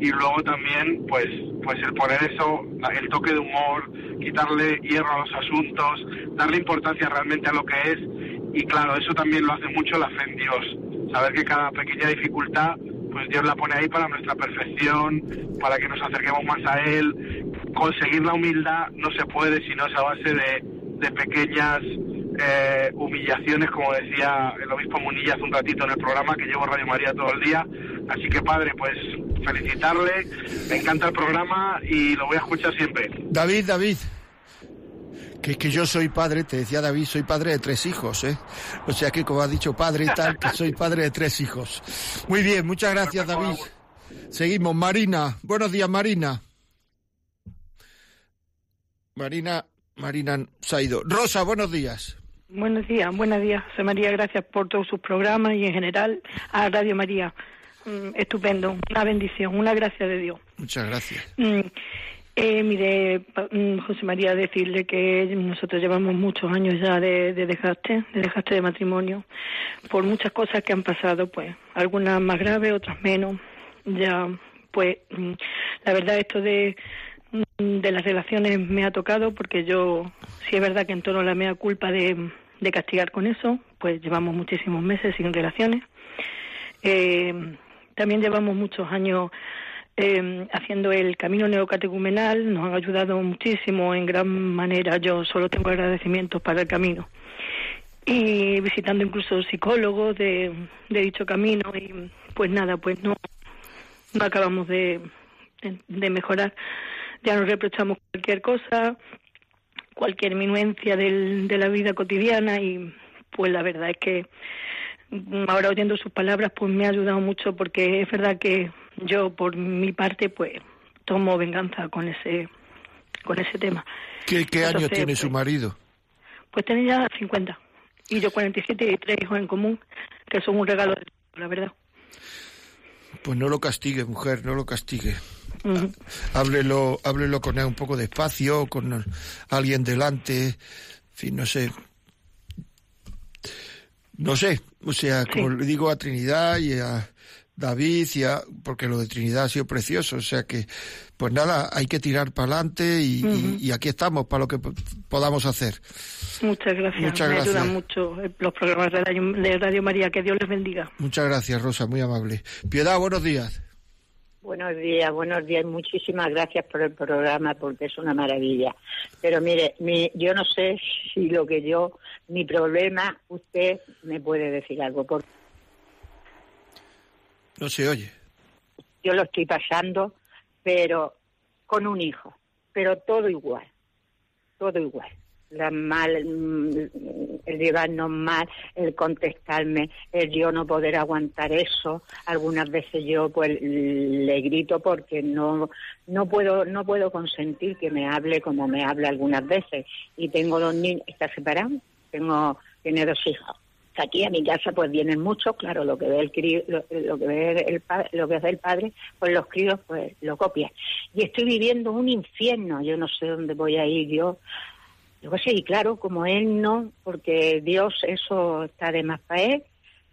Y luego también, pues, pues el poner eso, el toque de humor, quitarle hierro a los asuntos, darle importancia realmente a lo que es. Y claro, eso también lo hace mucho la fe en Dios. Saber que cada pequeña dificultad, pues Dios la pone ahí para nuestra perfección, para que nos acerquemos más a Él. Conseguir la humildad no se puede si no es a base de, de pequeñas eh, humillaciones, como decía el obispo Munilla hace un ratito en el programa, que llevo Radio María todo el día. Así que, padre, pues felicitarle, me encanta el programa y lo voy a escuchar siempre. David, David. Que es que yo soy padre, te decía David, soy padre de tres hijos, ¿eh? O sea que como ha dicho padre y tal, que soy padre de tres hijos. Muy bien, muchas gracias David. Seguimos, Marina. Buenos días, Marina. Marina, Marina se ha ido. Rosa, buenos días. Buenos días, buenos días, José María. Gracias por todos sus programas y en general a Radio María. Mm, estupendo, una bendición, una gracia de Dios. Muchas gracias. Mm, eh, mire, mm, José María, decirle que nosotros llevamos muchos años ya de, de dejaste, de dejaste de matrimonio, por muchas cosas que han pasado, pues, algunas más graves, otras menos. Ya, pues, la verdad, esto de de las relaciones me ha tocado porque yo, si es verdad que en torno a la mea culpa de, castigar con eso, pues llevamos muchísimos meses sin relaciones. Eh, también llevamos muchos años eh, haciendo el camino neocatecumenal, nos han ayudado muchísimo en gran manera. Yo solo tengo agradecimientos para el camino. Y visitando incluso psicólogos de, de dicho camino y pues nada, pues no, no acabamos de, de mejorar ya nos reprochamos cualquier cosa, cualquier minuencia del, de la vida cotidiana y pues la verdad es que mm, ahora oyendo sus palabras pues me ha ayudado mucho porque es verdad que yo por mi parte pues tomo venganza con ese con ese tema. ¿Qué, qué años tiene su pues, marido? Pues tiene ya 50 y yo 47 y tres hijos en común que son un regalo de la verdad. Pues no lo castigue, mujer, no lo castigue háblelo, háblelo con él un poco despacio, con alguien delante, en fin, no sé. No sé, o sea, como le digo a Trinidad y a David, y a, porque lo de Trinidad ha sido precioso, o sea que, pues nada, hay que tirar para adelante y, aquí estamos para lo que podamos hacer. Muchas gracias, Muchas me ayudan mucho los programas de Radio María, que Dios les bendiga. Muchas gracias, Rosa, muy amable. Piedad, buenos días. Buenos días, buenos días. Muchísimas gracias por el programa porque es una maravilla. Pero mire, mi, yo no sé si lo que yo, mi problema, usted me puede decir algo. Porque no se oye. Yo lo estoy pasando, pero con un hijo, pero todo igual, todo igual la mal, el llevarnos mal, el contestarme, el yo no poder aguantar eso. Algunas veces yo pues le grito porque no no puedo no puedo consentir que me hable como me habla algunas veces. Y tengo dos niños, está separado, tengo tiene dos hijos. aquí a mi casa pues vienen muchos, claro, lo que ve el crío, lo, que ve el lo que hace el padre, pues los críos pues lo copian. Y estoy viviendo un infierno, yo no sé dónde voy a ir yo. Yo sé, y claro, como él no, porque Dios eso está de más para él,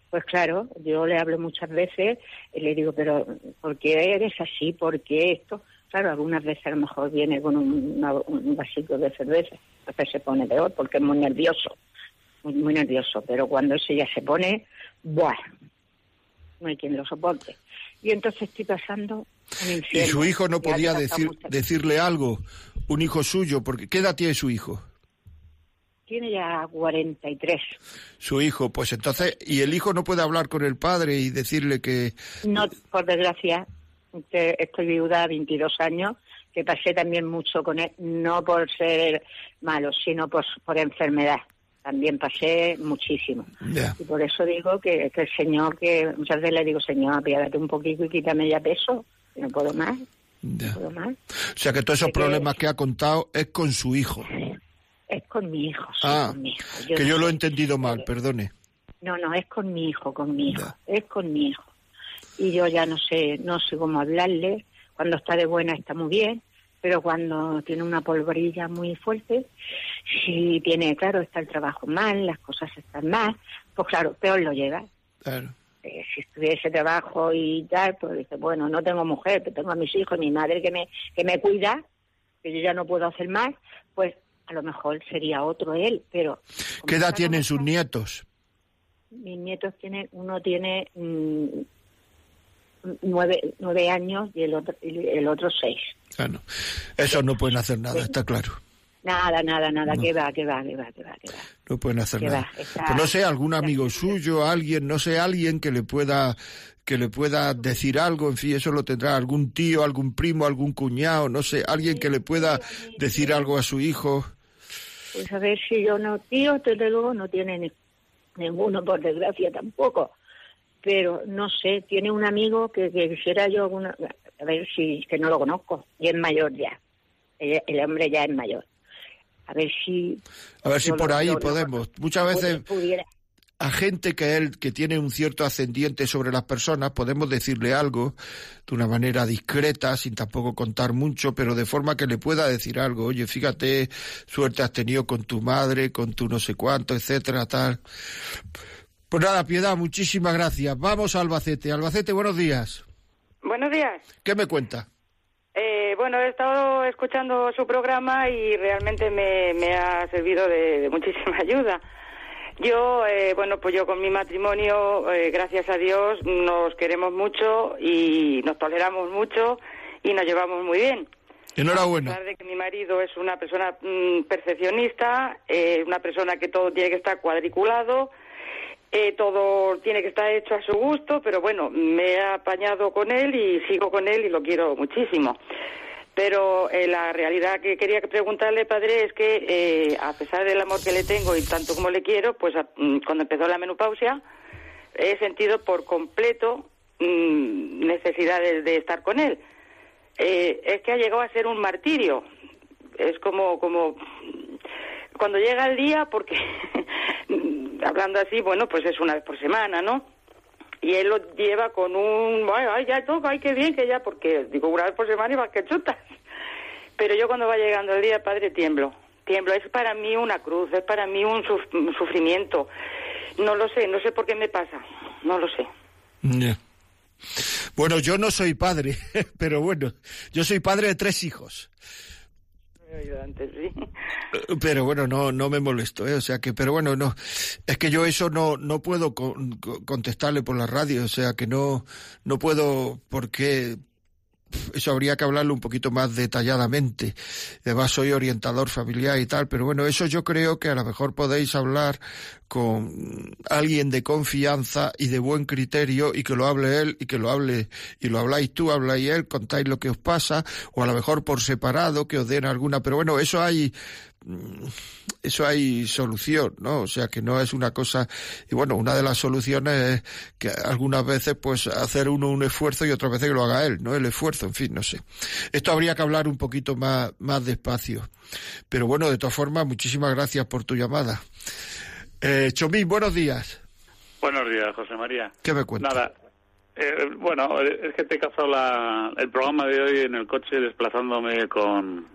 pues claro, yo le hablo muchas veces y le digo, pero ¿por qué eres así? ¿Por qué esto? Claro, algunas veces a lo mejor viene con un, un vasito de cerveza, veces se pone peor porque es muy nervioso muy, nervioso, pero cuando ese ya se pone, ¡buah! No hay quien lo soporte. Y entonces estoy pasando ¿Y su hijo no podía decir, decirle algo? Un hijo suyo, porque ¿qué edad tiene su hijo? Tiene ya 43. Su hijo, pues entonces, ¿y el hijo no puede hablar con el padre y decirle que...? No, por desgracia, estoy viuda 22 años, que pasé también mucho con él, no por ser malo, sino por, por enfermedad también pasé muchísimo. Y por eso digo que, el Señor, que muchas veces le digo, Señor, apiádate un poquito y quítame ya peso, que no puedo más. No puedo más. O sea que todos esos problemas que... ha contado es con su hijo. Es con mi hijo, sí, ah, con mi hijo. que yo lo he entendido mal, perdone. No, no, es con mi hijo, con mi hijo, es con mi hijo. Y yo ya no sé, no sé cómo hablarle. Cuando está de buena está muy bien, pero cuando tiene una polvorilla muy fuerte, si tiene, claro, está el trabajo mal, las cosas están mal, pues claro, peor lo lleva. Claro. Eh, si estuviese trabajo y tal, pues dice, bueno, no tengo mujer, pero tengo a mis hijos, mi madre que me, que me cuida, que yo ya no puedo hacer más, pues a lo mejor sería otro él, pero... ¿Qué edad tienen sus nietos? Mis nietos tienen, uno tiene mm, nueve, nueve años y el otro, el otro seis. Claro. Eso no pueden hacer nada, está claro. Nada, nada, nada, que va, que va, que va, que va, que va. No pueden hacer nada. Pues no sé, algún amigo suyo, alguien, no sé, alguien que le pueda que le pueda decir algo, en fin, eso lo tendrá algún tío, algún primo, algún cuñado, no sé, alguien que le pueda decir algo a su hijo. Pues a ver si yo no, tío, desde luego no tiene ninguno, por desgracia tampoco pero no sé, tiene un amigo que, quisiera yo alguna, a ver si, que no lo conozco, y es mayor ya, el, hombre ya es mayor. A ver si... A ver si por ahí podemos. Muchas veces... a gente que él que tiene un cierto ascendiente sobre las personas podemos decirle algo de una manera discreta sin tampoco contar mucho pero de forma que le pueda decir algo oye fíjate suerte has tenido con tu madre con tu no sé cuánto etcétera tal pues nada, Piedad, muchísimas gracias. Vamos a Albacete. Albacete, buenos días. Buenos días. ¿Qué me cuenta? Eh, bueno, he estado escuchando su programa y realmente me, ha servido de, muchísima ayuda. Yo, eh, bueno, pues yo con mi matrimonio, eh, gracias a Dios, nos queremos mucho y nos toleramos mucho y nos llevamos muy bien. Enhorabuena. A pesar de que mi marido es una persona mm, perfeccionista, una persona que todo tiene que estar cuadriculado, eh, todo tiene que estar hecho a su gusto, pero bueno, me he apañado con él y sigo con él y lo quiero muchísimo. Pero eh, la realidad que quería preguntarle, padre, es que eh, a pesar del amor que le tengo y tanto como le quiero, pues mm, cuando empezó la menopausia he sentido por completo mm, necesidades de estar con él. es que ha llegado a ser un martirio. Es como, como cuando llega el día, porque hablando así, bueno, pues es una vez por semana, ¿no? Y él lo lleva con un, ay, ya toca, ay, qué bien que ya, porque digo, una vez por semana y más que chutas. Pero yo cuando va llegando el día, padre, tiemblo. Tiemblo, es para mí una cruz, es para mí un, sufrimiento. No lo sé, no sé por qué me pasa, no lo sé. Bueno, yo no soy padre, pero bueno, yo soy padre de tres hijos. Pero bueno, no, no me molesto, ¿eh? o sea que, pero bueno, no, es que yo eso no, no puedo contestarle por la radio, o sea que no, no puedo, porque eso habría que hablarlo un poquito más detalladamente. Además, soy orientador familiar y tal, pero bueno, eso yo creo que a lo mejor podéis hablar con alguien de confianza y de buen criterio y que lo hable él y que lo hable y lo habláis tú, habláis él, contáis lo que os pasa o a lo mejor por separado que os den alguna, pero bueno, eso hay eso hay solución, ¿no? O sea que no es una cosa y bueno, una de las soluciones es que algunas veces pues hacer uno un esfuerzo y otras veces que lo haga él, ¿no? El esfuerzo, en fin, no sé. Esto habría que hablar un poquito más más despacio. Pero bueno, de todas formas, muchísimas gracias por tu llamada. Eh, Chomín, buenos días. Buenos días, José María. ¿Qué me cuentas? Nada, eh, bueno, es que te he cazado la, el programa de hoy en el coche desplazándome con,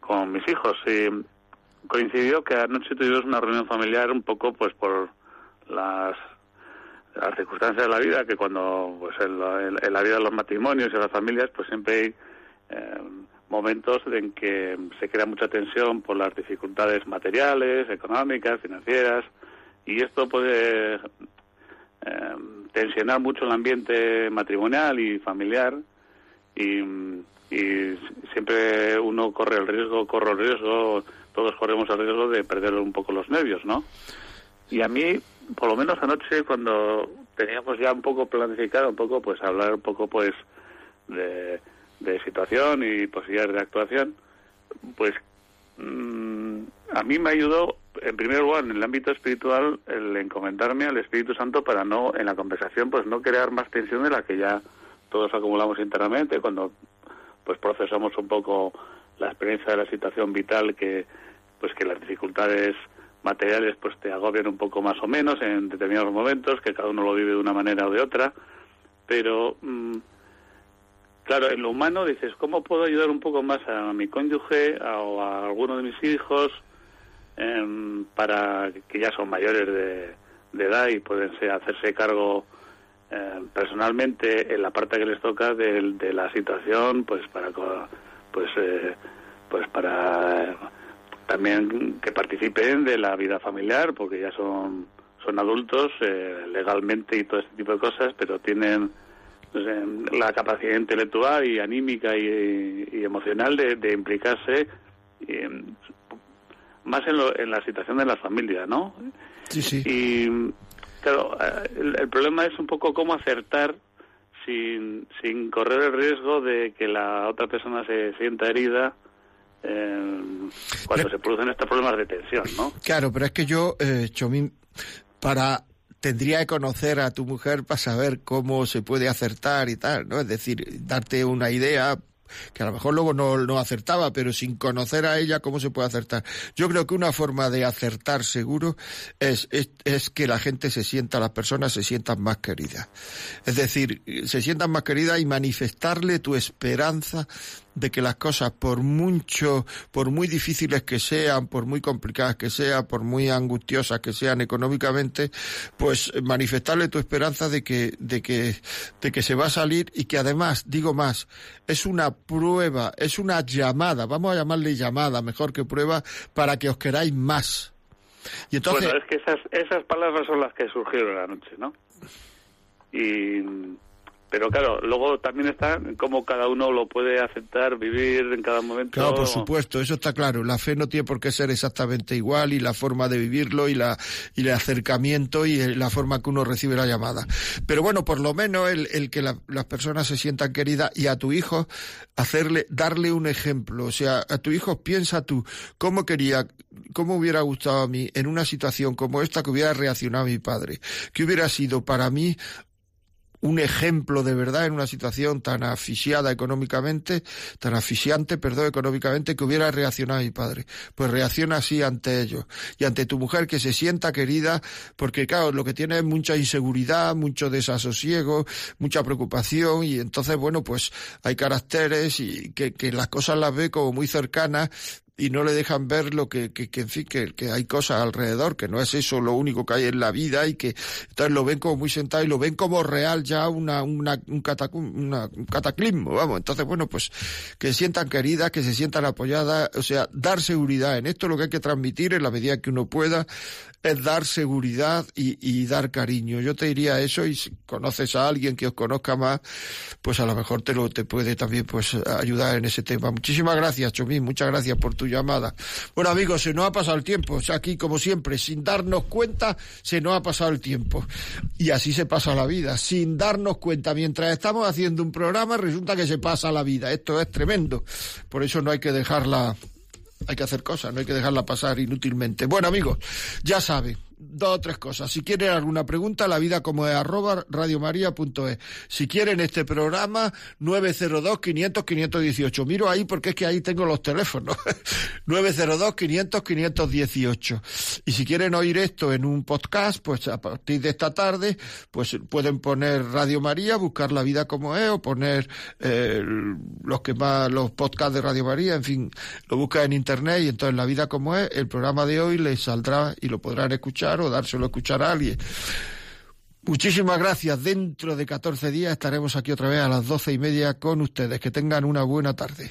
con mis hijos y coincidió que anoche tuvimos una reunión familiar un poco pues por las circunstancias de la vida que cuando pues en la, vida de los matrimonios y de las familias pues siempre hay eh, momentos en que se crea mucha tensión por las dificultades materiales, económicas, financieras y esto puede eh, tensionar mucho el ambiente matrimonial y familiar y, y siempre uno corre el riesgo, corre el riesgo, todos corremos el riesgo de perder un poco los nervios, ¿no? Y a mí, por lo menos anoche, cuando teníamos ya un poco planificado, un poco, pues hablar un poco, pues, de, situación y posibilidades de actuación, pues mm, a mí me ayudó, en primer lugar, en el ámbito espiritual, el encomendarme al Espíritu Santo para no, en la conversación, pues no crear más tensión de la que ya todos acumulamos internamente cuando pues procesamos un poco la experiencia de la situación vital que pues que las dificultades materiales pues te agobian un poco más o menos en determinados momentos que cada uno lo vive de una manera o de otra. Pero mm, claro en lo humano dices cómo puedo ayudar un poco más a mi cónyuge o a alguno de mis hijos em, para que ya son mayores de, edad y pueden hacerse cargo em, personalmente en la parte que les toca de, de la situación pues para pues eh, pues para también que participen de la vida familiar porque ya son son adultos eh, legalmente y todo este tipo de cosas pero tienen pues, la capacidad intelectual y anímica y, emocional de, implicarse más en, en la situación de la familia no sí sí. Y claro eh, el problema es un poco cómo acertar sin, sin correr el riesgo de que la otra persona se sienta herida eh, cuando se producen estos problemas de tensión, ¿no? Claro, pero es que yo, eh, Chomín, para tendría que conocer a tu mujer para saber cómo se puede acertar y tal, ¿no? Es decir, darte una idea que a lo mejor luego no, no acertaba, pero sin conocer a ella, ¿cómo se puede acertar? Yo creo que una forma de acertar seguro es, es, es que la gente se sienta, las personas se sientan más queridas. Es decir, se sientan más queridas y manifestarle tu esperanza de que las cosas, por mucho, por muy difíciles que sean, por muy complicadas que sean, por muy angustiosas que sean económicamente, pues manifestarle tu esperanza de que, de que, de que se va a salir y que además, digo más, es una prueba, es una llamada, vamos a llamarle llamada, mejor que prueba, para que os queráis más. Y entonces... Bueno, es que esas, esas palabras son las que surgieron anoche, ¿no? Y pero claro, luego también está cómo cada uno lo puede aceptar, vivir en cada momento. Claro, por supuesto, eso está claro. La fe no tiene por qué ser exactamente igual y la forma de vivirlo y la y el acercamiento y la forma que uno recibe la llamada. Pero bueno, por lo menos el, el que las personas se sientan queridas y a tu hijo hacerle, darle un ejemplo. O sea, a tu hijo piensa tú cómo quería, cómo hubiera gustado a mí en una situación como esta que hubiera reaccionado mi padre, que hubiera sido para mí un ejemplo de verdad en una situación tan asfixiada económicamente, tan asfixiante, perdón, económicamente, que hubiera reaccionado mi padre. Pues reacciona así ante ellos. Y ante tu mujer que se sienta querida, porque claro, lo que tiene es mucha inseguridad, mucho desasosiego, mucha preocupación, y entonces, bueno, pues hay caracteres y que, que las cosas las ve como muy cercanas, y no le dejan ver lo que, que, que en fin, que, que, hay cosas alrededor, que no es eso lo único que hay en la vida y que entonces lo ven como muy sentado y lo ven como real ya una, una, un, un cataclismo, vamos. Entonces, bueno, pues que se sientan queridas, que se sientan apoyadas, o sea, dar seguridad. En esto lo que hay que transmitir en la medida que uno pueda es dar seguridad y, y, dar cariño. Yo te diría eso y si conoces a alguien que os conozca más, pues a lo mejor te lo te puede también pues ayudar en ese tema. Muchísimas gracias, Chomín, muchas gracias por tu llamada. Bueno, amigos, se nos ha pasado el tiempo. Aquí, como siempre, sin darnos cuenta, se nos ha pasado el tiempo. Y así se pasa la vida, sin darnos cuenta. Mientras estamos haciendo un programa, resulta que se pasa la vida. Esto es tremendo. Por eso no hay que dejarla hay que hacer cosas, no hay que dejarla pasar inútilmente. Bueno, amigos, ya saben, dos o tres cosas. Si quieren alguna pregunta, la vida como es arroba radiomaria.es. Si quieren este programa, 902-500-518. Miro ahí porque es que ahí tengo los teléfonos. 902-500-518. Y si quieren oír esto en un podcast, pues a partir de esta tarde, pues pueden poner Radio María, buscar la vida como es, o poner eh, los que más, los podcasts de Radio María, en fin, lo buscan en internet y entonces la vida como es, el programa de hoy les saldrá y lo podrán escuchar o dárselo a escuchar a alguien. Muchísimas gracias. Dentro de 14 días estaremos aquí otra vez a las doce y media con ustedes. Que tengan una buena tarde.